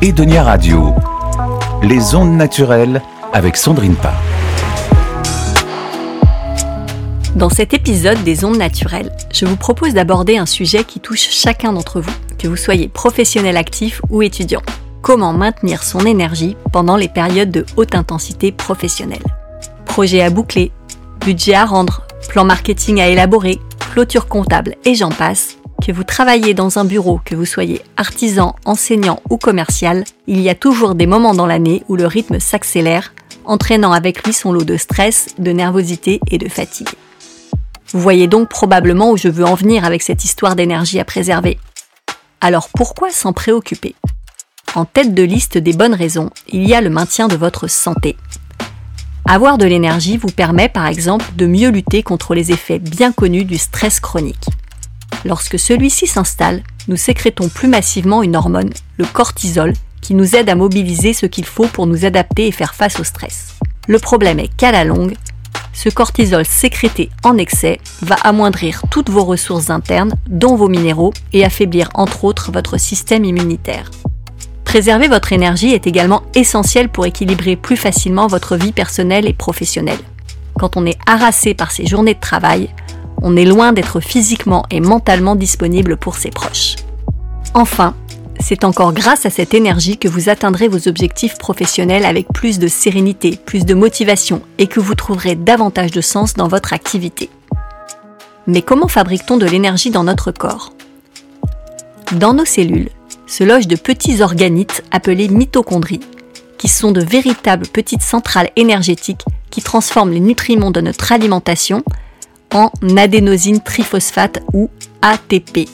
Edonia Radio, les ondes naturelles avec Sandrine Pa. Dans cet épisode des ondes naturelles, je vous propose d'aborder un sujet qui touche chacun d'entre vous, que vous soyez professionnel actif ou étudiant. Comment maintenir son énergie pendant les périodes de haute intensité professionnelle? Projet à boucler, budget à rendre, plan marketing à élaborer, clôture comptable et j'en passe, que vous travaillez dans un bureau, que vous soyez artisan, enseignant ou commercial, il y a toujours des moments dans l'année où le rythme s'accélère, entraînant avec lui son lot de stress, de nervosité et de fatigue. Vous voyez donc probablement où je veux en venir avec cette histoire d'énergie à préserver. Alors pourquoi s'en préoccuper? En tête de liste des bonnes raisons, il y a le maintien de votre santé. Avoir de l'énergie vous permet par exemple de mieux lutter contre les effets bien connus du stress chronique. Lorsque celui-ci s'installe, nous sécrétons plus massivement une hormone, le cortisol, qui nous aide à mobiliser ce qu'il faut pour nous adapter et faire face au stress. Le problème est qu'à la longue, ce cortisol sécrété en excès va amoindrir toutes vos ressources internes, dont vos minéraux, et affaiblir entre autres votre système immunitaire. Préserver votre énergie est également essentiel pour équilibrer plus facilement votre vie personnelle et professionnelle. Quand on est harassé par ses journées de travail, on est loin d'être physiquement et mentalement disponible pour ses proches. Enfin, c'est encore grâce à cette énergie que vous atteindrez vos objectifs professionnels avec plus de sérénité, plus de motivation et que vous trouverez davantage de sens dans votre activité. Mais comment fabrique-t-on de l'énergie dans notre corps? Dans nos cellules se logent de petits organites appelés mitochondries, qui sont de véritables petites centrales énergétiques qui transforment les nutriments de notre alimentation en adénosine triphosphate ou ATP.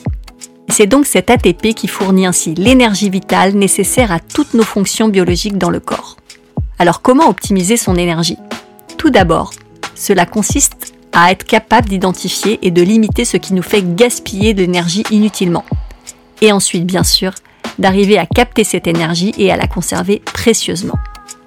C'est donc cet ATP qui fournit ainsi l'énergie vitale nécessaire à toutes nos fonctions biologiques dans le corps. Alors comment optimiser son énergie? Tout d'abord, cela consiste à être capable d'identifier et de limiter ce qui nous fait gaspiller de l'énergie inutilement. Et ensuite, bien sûr, d'arriver à capter cette énergie et à la conserver précieusement.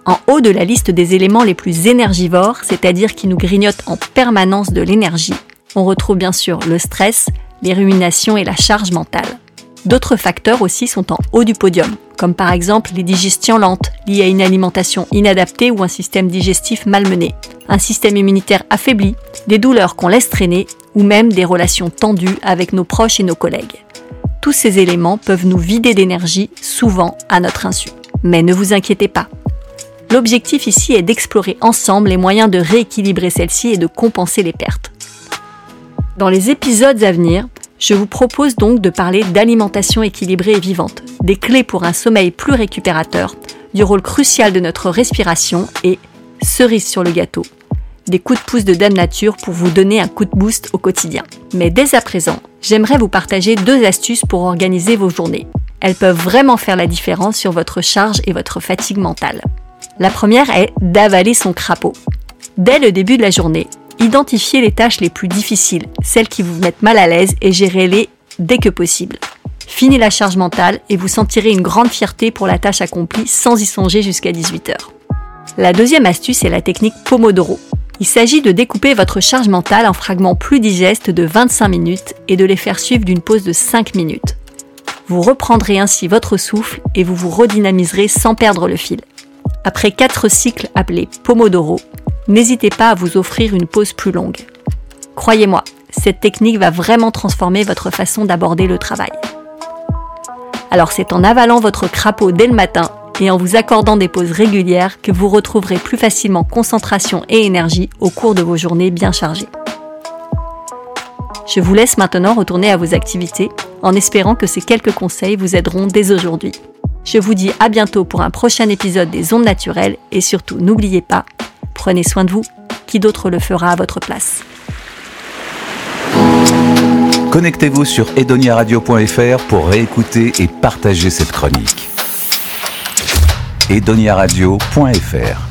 En haut de la liste des éléments les plus énergivores, c'est-à-dire qui nous grignotent en permanence de l'énergie, on retrouve bien sûr le stress, les ruminations et la charge mentale. D'autres facteurs aussi sont en haut du podium, comme par exemple les digestions lentes liées à une alimentation inadaptée ou un système digestif malmené, un système immunitaire affaibli, des douleurs qu'on laisse traîner ou même des relations tendues avec nos proches et nos collègues. Tous ces éléments peuvent nous vider d'énergie, souvent à notre insu. Mais ne vous inquiétez pas, L'objectif ici est d'explorer ensemble les moyens de rééquilibrer celle-ci et de compenser les pertes. Dans les épisodes à venir, je vous propose donc de parler d'alimentation équilibrée et vivante, des clés pour un sommeil plus récupérateur, du rôle crucial de notre respiration et, cerise sur le gâteau, des coups de pouce de Dame Nature pour vous donner un coup de boost au quotidien. Mais dès à présent, j'aimerais vous partager deux astuces pour organiser vos journées. Elles peuvent vraiment faire la différence sur votre charge et votre fatigue mentale. La première est d'avaler son crapaud. Dès le début de la journée, identifiez les tâches les plus difficiles, celles qui vous mettent mal à l'aise et gérez-les dès que possible. Finis la charge mentale et vous sentirez une grande fierté pour la tâche accomplie sans y songer jusqu'à 18h. La deuxième astuce est la technique Pomodoro. Il s'agit de découper votre charge mentale en fragments plus digestes de 25 minutes et de les faire suivre d'une pause de 5 minutes. Vous reprendrez ainsi votre souffle et vous vous redynamiserez sans perdre le fil. Après quatre cycles appelés Pomodoro, n'hésitez pas à vous offrir une pause plus longue. Croyez-moi, cette technique va vraiment transformer votre façon d'aborder le travail. Alors c'est en avalant votre crapaud dès le matin et en vous accordant des pauses régulières que vous retrouverez plus facilement concentration et énergie au cours de vos journées bien chargées. Je vous laisse maintenant retourner à vos activités en espérant que ces quelques conseils vous aideront dès aujourd'hui. Je vous dis à bientôt pour un prochain épisode des ondes naturelles et surtout n'oubliez pas, prenez soin de vous, qui d'autre le fera à votre place. Connectez-vous sur edoniaradio.fr pour réécouter et partager cette chronique. edoniaradio.fr